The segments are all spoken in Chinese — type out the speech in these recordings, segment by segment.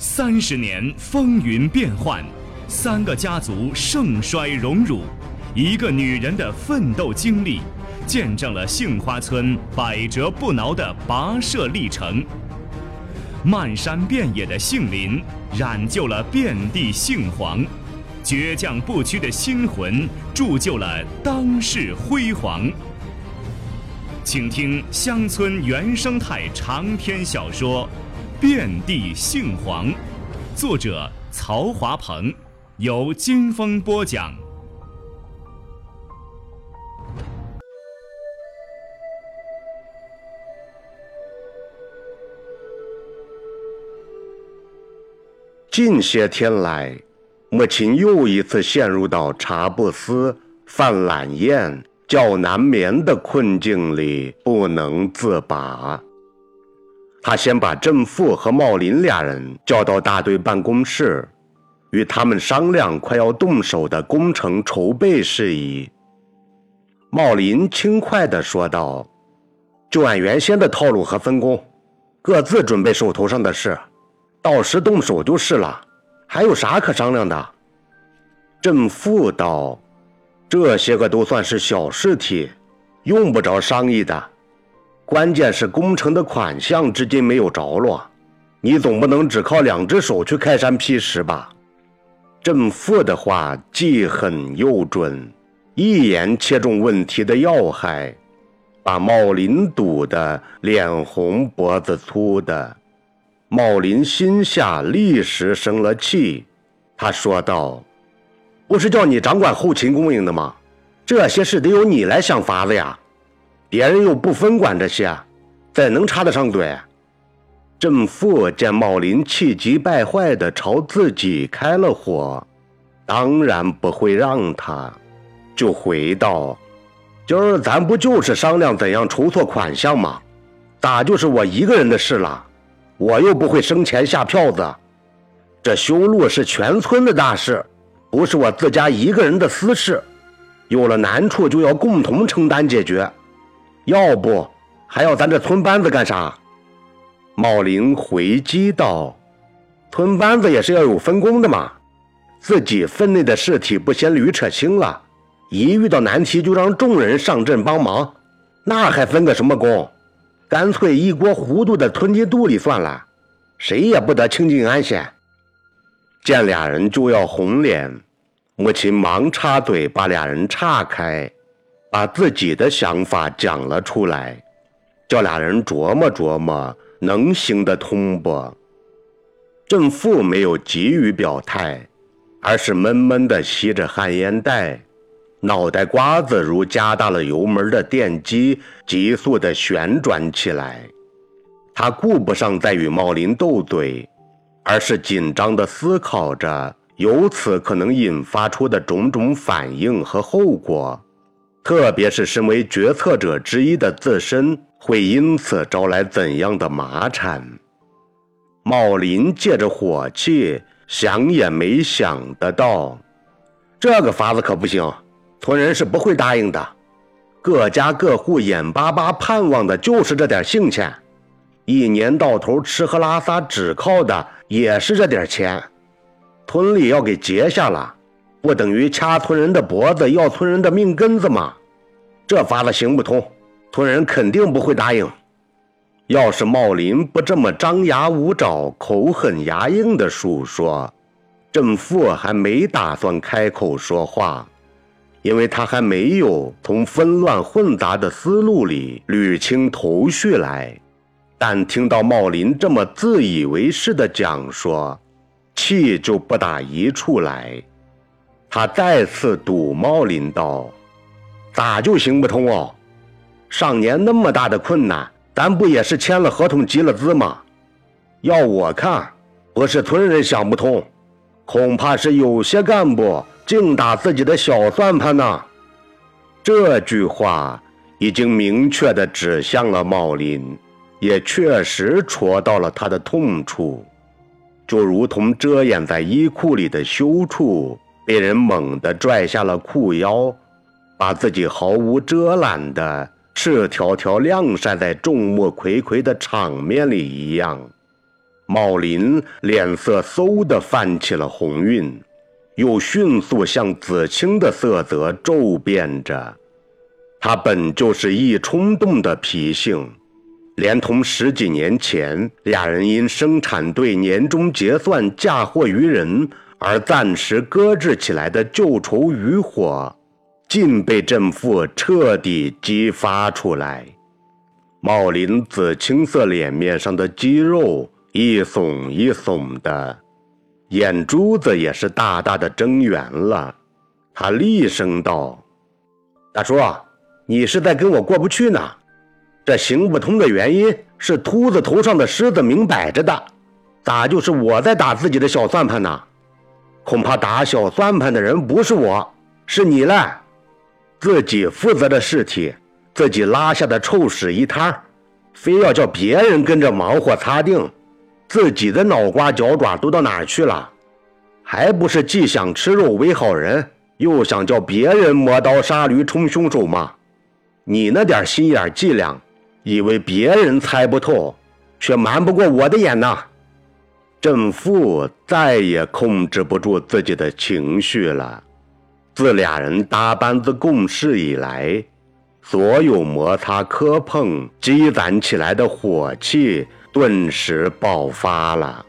三十年风云变幻，三个家族盛衰荣辱，一个女人的奋斗经历，见证了杏花村百折不挠的跋涉历程。漫山遍野的杏林，染就了遍地杏黄；倔强不屈的心魂，铸就了当世辉煌。请听乡村原生态长篇小说《遍地杏黄》，作者曹华鹏，由金风播讲。近些天来，母亲又一次陷入到茶不思、饭懒厌、觉难眠的困境里，不能自拔。他先把郑富和茂林俩人叫到大队办公室，与他们商量快要动手的工程筹备事宜。茂林轻快地说道：“就按原先的套路和分工，各自准备手头上的事。”到时动手就是了，还有啥可商量的？郑富道：“这些个都算是小事体，用不着商议的。关键是工程的款项至今没有着落，你总不能只靠两只手去开山劈石吧？”郑富的话既狠又准，一眼切中问题的要害，把茂林堵得脸红脖子粗的。茂林心下立时生了气，他说道：“不是叫你掌管后勤供应的吗？这些事得由你来想法子呀，别人又不分管这些，怎能插得上嘴？”郑富见茂林气急败坏地朝自己开了火，当然不会让他，就回道：“今儿咱不就是商量怎样筹措款项吗？咋就是我一个人的事了？”我又不会生钱下票子，这修路是全村的大事，不是我自家一个人的私事。有了难处就要共同承担解决，要不还要咱这村班子干啥？茂林回击道：“村班子也是要有分工的嘛，自己分内的事体不先驴扯清了，一遇到难题就让众人上阵帮忙，那还分个什么工？”干脆一锅糊涂的吞进肚里算了，谁也不得清静安闲。见俩人就要红脸，母亲忙插嘴把俩人岔开，把自己的想法讲了出来，叫俩人琢磨琢磨能行得通不？郑父没有急于表态，而是闷闷地吸着旱烟袋。脑袋瓜子如加大了油门的电机，急速地旋转起来。他顾不上再与茂林斗嘴，而是紧张地思考着由此可能引发出的种种反应和后果，特别是身为决策者之一的自身会因此招来怎样的麻缠。茂林借着火气，想也没想得到，这个法子可不行。村人是不会答应的，各家各户眼巴巴盼望的就是这点性钱，一年到头吃喝拉撒只靠的也是这点钱。村里要给结下了，不等于掐村人的脖子要村人的命根子吗？这法子行不通，村人肯定不会答应。要是茂林不这么张牙舞爪、口狠牙硬的述说，郑富还没打算开口说话。因为他还没有从纷乱混杂的思路里捋清头绪来，但听到茂林这么自以为是的讲说，气就不打一处来。他再次堵茂林道：“咋就行不通哦？上年那么大的困难，咱不也是签了合同、集了资吗？要我看，不是村人想不通，恐怕是有些干部。”净打自己的小算盘呢？这句话已经明确地指向了茂林，也确实戳到了他的痛处，就如同遮掩在衣裤里的羞处被人猛地拽下了裤腰，把自己毫无遮拦的赤条条晾晒在众目睽睽的场面里一样。茂林脸色嗖地泛起了红晕，又迅速向子清的色泽骤变着。他本就是一冲动的脾性，连同十几年前俩人因生产队年终结算嫁祸于人而暂时搁置起来的旧仇余火，尽被郑父彻底激发出来。茂林紫青色脸面上的肌肉一耸一耸的，眼珠子也是大大的睁圆了。他厉声道：“大叔。”你是在跟我过不去呢？这行不通的原因是秃子头上的虱子明摆着的，咋就是我在打自己的小算盘呢？恐怕打小算盘的人不是我，是你了。自己负责的事体，自己拉下的臭屎一摊非要叫别人跟着忙活擦腚，自己的脑瓜脚爪都到哪儿去了？还不是既想吃肉为好人，又想叫别人磨刀杀驴充凶手吗？你那点心眼伎俩，以为别人猜不透，却瞒不过我的眼呐！郑父再也控制不住自己的情绪了。自俩人搭班子共事以来，所有摩擦磕碰积攒起来的火气顿时爆发了。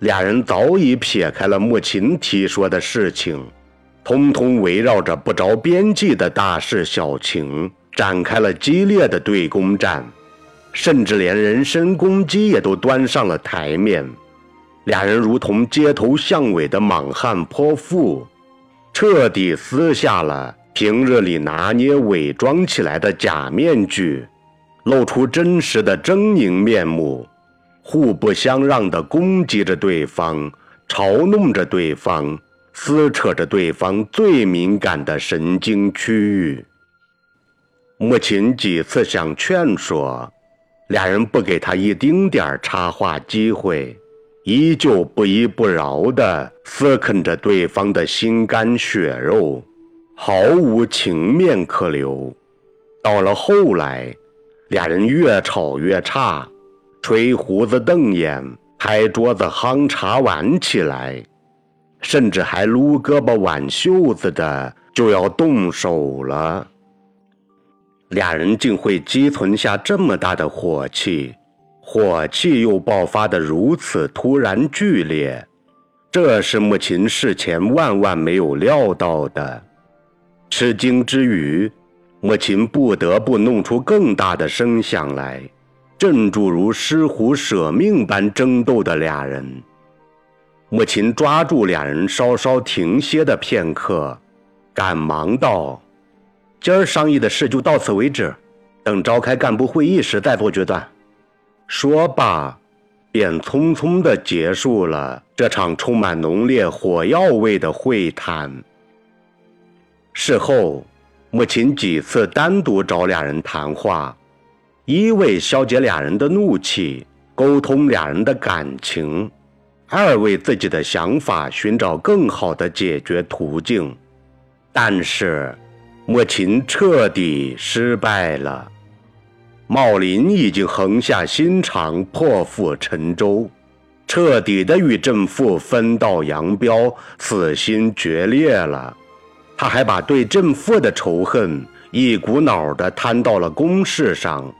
俩人早已撇开了穆琴提说的事情，通通围绕着不着边际的大事小情。展开了激烈的对攻战，甚至连人身攻击也都端上了台面。俩人如同街头巷尾的莽汉泼妇，彻底撕下了平日里拿捏伪装起来的假面具，露出真实的狰狞面目，互不相让地攻击着对方，嘲弄着对方，撕扯着对方最敏感的神经区域。母亲几次想劝说，俩人不给他一丁点儿插话机会，依旧不依不饶地撕啃着对方的心肝血肉，毫无情面可留。到了后来，俩人越吵越差，吹胡子瞪眼，拍桌子夯茶碗起来，甚至还撸胳膊挽袖子的就要动手了。俩人竟会积存下这么大的火气，火气又爆发得如此突然剧烈，这是穆琴事前万万没有料到的。吃惊之余，穆琴不得不弄出更大的声响来，镇住如狮虎舍命般争斗的俩人。穆琴抓住俩人稍稍停歇的片刻，赶忙道。今儿商议的事就到此为止，等召开干部会议时再做决断。说罢，便匆匆地结束了这场充满浓烈火药味的会谈。事后，母亲几次单独找俩人谈话，一为消解俩人的怒气，沟通俩人的感情；二为自己的想法寻找更好的解决途径。但是。母亲彻底失败了，茂林已经横下心肠，破釜沉舟，彻底的与正父分道扬镳，死心决裂了。他还把对正父的仇恨一股脑的摊到了公事上，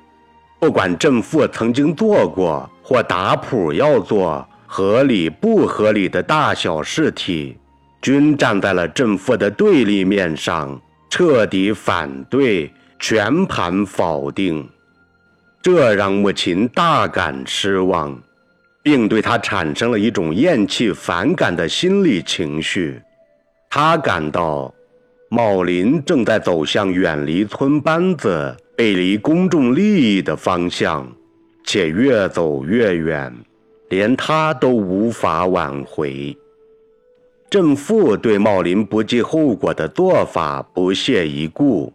不管正父曾经做过或打谱要做合理不合理的大小事体，均站在了正父的对立面上。彻底反对，全盘否定，这让母亲大感失望，并对他产生了一种厌弃、反感的心理情绪。他感到，茂林正在走向远离村班子、背离公众利益的方向，且越走越远，连他都无法挽回。郑父对茂林不计后果的做法不屑一顾，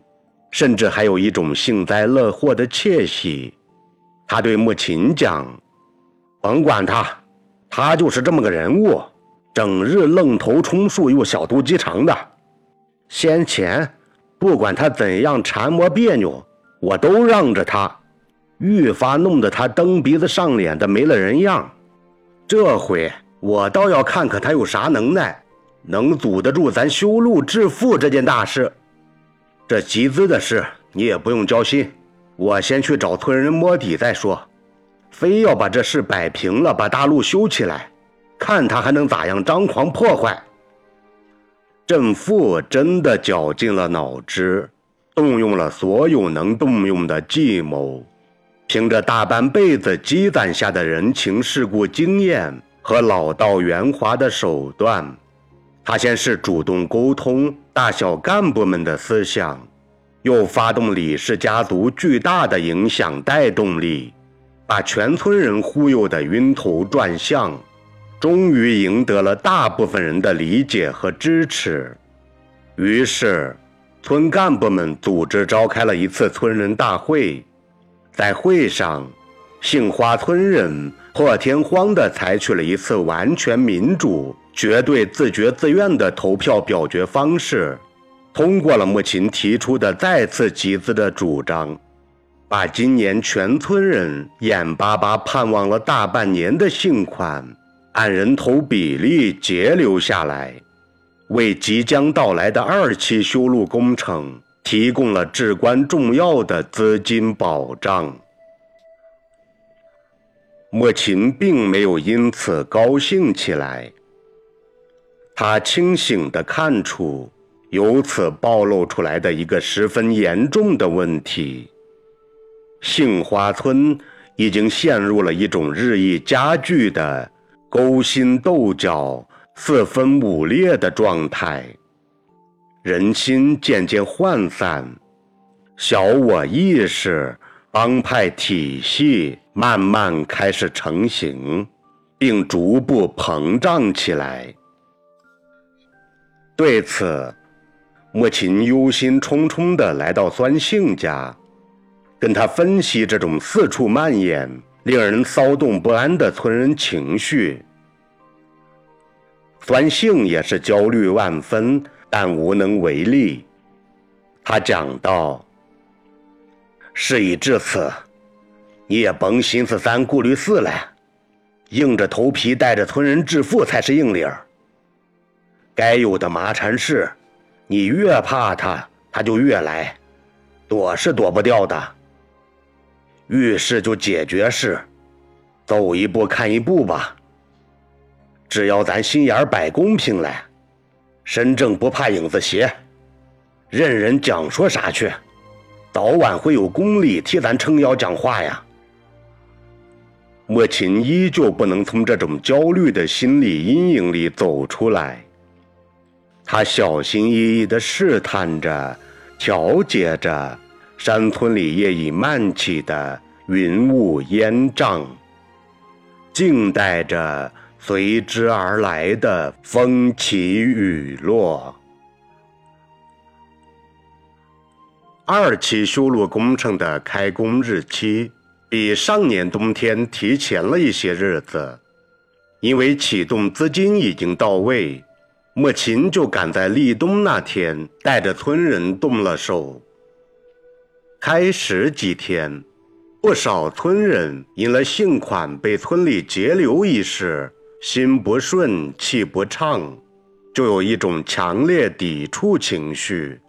甚至还有一种幸灾乐祸的窃喜。他对穆琴讲：“甭管他，他就是这么个人物，整日愣头充数又小肚鸡肠的。先前不管他怎样缠磨别扭，我都让着他，愈发弄得他蹬鼻子上脸的没了人样。这回我倒要看看他有啥能耐，能阻得住咱修路致富这件大事。这集资的事你也不用交心，我先去找村人摸底再说。非要把这事摆平了，把大路修起来，看他还能咋样张狂破坏。郑父真的绞尽了脑汁，动用了所有能动用的计谋，凭着大半辈子积攒下的人情世故经验和老道圆滑的手段，他先是主动沟通大小干部们的思想，又发动李氏家族巨大的影响带动力。把全村人忽悠得晕头转向，终于赢得了大部分人的理解和支持。于是，村干部们组织召开了一次村人大会。在会上，杏花村人破天荒地采取了一次完全民主、绝对自觉自愿的投票表决方式，通过了穆琴提出的再次集资的主张。把今年全村人眼巴巴盼望了大半年的信款，按人头比例截留下来，为即将到来的二期修路工程提供了至关重要的资金保障。莫琴并没有因此高兴起来，他清醒地看出由此暴露出来的一个十分严重的问题。杏花村已经陷入了一种日益加剧的勾心斗角、四分五裂的状态，人心渐渐涣散，小我意识、帮派体系慢慢开始成型，并逐步膨胀起来。对此，母亲忧心忡忡地来到酸杏家。跟他分析这种四处蔓延、令人骚动不安的村人情绪，酸杏也是焦虑万分，但无能为力。他讲道：“事已至此，你也甭心思三顾虑四了，硬着头皮带着村人致富才是硬理儿。该有的麻缠事，你越怕他，他就越来，躲是躲不掉的。”遇事就解决事，走一步看一步吧。只要咱心眼摆公平来，身正不怕影子斜，任人讲说啥去，早晚会有公理替咱撑腰讲话呀。莫琴依旧不能从这种焦虑的心理阴影里走出来，他小心翼翼地试探着，调节着。山村里业已漫起的云雾烟瘴，静待着随之而来的风起雨落。二期修路工程的开工日期比上年冬天提前了一些日子，因为启动资金已经到位，莫琴就赶在立冬那天带着村人动了手。开始几天，不少村人因了信款被村里截留一事，心不顺气不畅，就有一种强烈抵触情绪，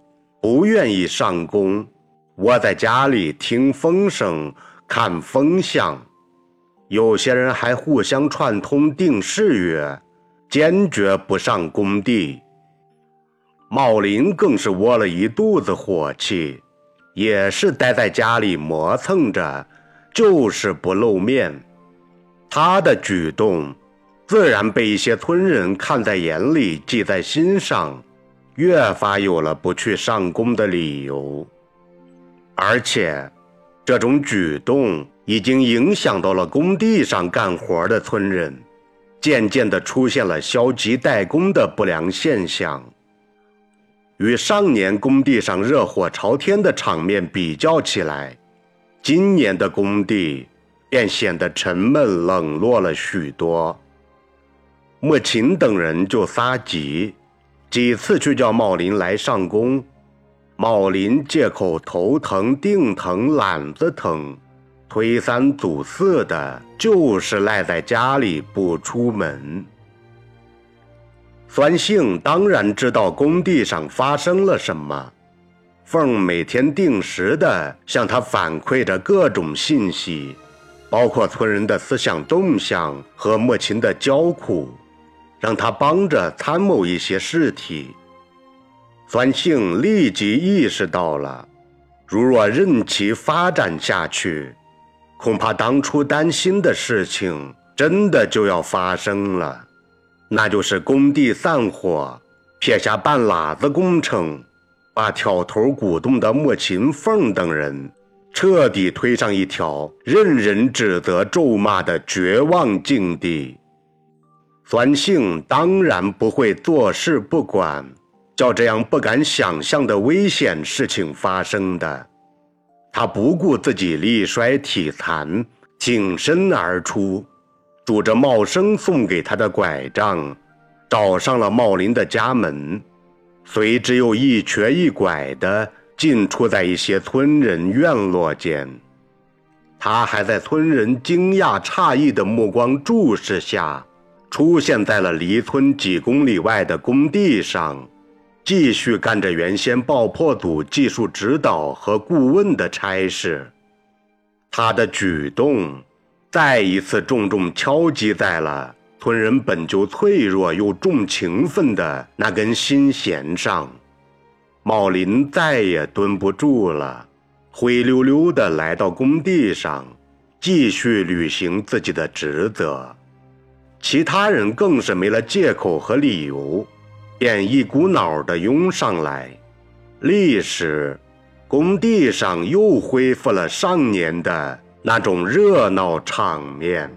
不愿意上工，窝在家里听风声、看风向。有些人还互相串通定誓约，坚决不上工地。茂林更是窝了一肚子火气。也是待在家里磨蹭着，就是不露面。他的举动，自然被一些村人看在眼里，记在心上，越发有了不去上工的理由。而且，这种举动已经影响到了工地上干活的村人，渐渐地出现了消极怠工的不良现象。与上年工地上热火朝天的场面比较起来，今年的工地便显得沉闷冷落了许多。莫琴等人就撒急，几次去叫茂林来上工，茂林借口头疼、腚疼、懒子疼，推三阻四的，就是赖在家里不出门。酸杏当然知道工地上发生了什么，凤每天定时的向他反馈着各种信息，包括村人的思想动向和莫秦的焦苦，让他帮着参谋一些事体。酸杏立即意识到了，如若任其发展下去，恐怕当初担心的事情真的就要发生了。那就是工地散伙，撇下半拉子工程，把挑头鼓动的莫秦凤等人彻底推上一条任人指责咒骂的绝望境地。酸性当然不会坐视不管，叫这样不敢想象的危险事情发生的。他不顾自己力衰体残，挺身而出。拄着茂生送给他的拐杖，找上了茂林的家门，随之又一瘸一拐地进出在一些村人院落间。他还在村人惊讶诧异的目光注视下，出现在了离村几公里外的工地上，继续干着原先爆破组技术指导和顾问的差事。他的举动。再一次重重敲击在了村人本就脆弱又重情分的那根心弦上，茂林再也蹲不住了，灰溜溜地来到工地上，继续履行自己的职责。其他人更是没了借口和理由，便一股脑的涌上来。历史，工地上又恢复了上年的。那种热闹场面。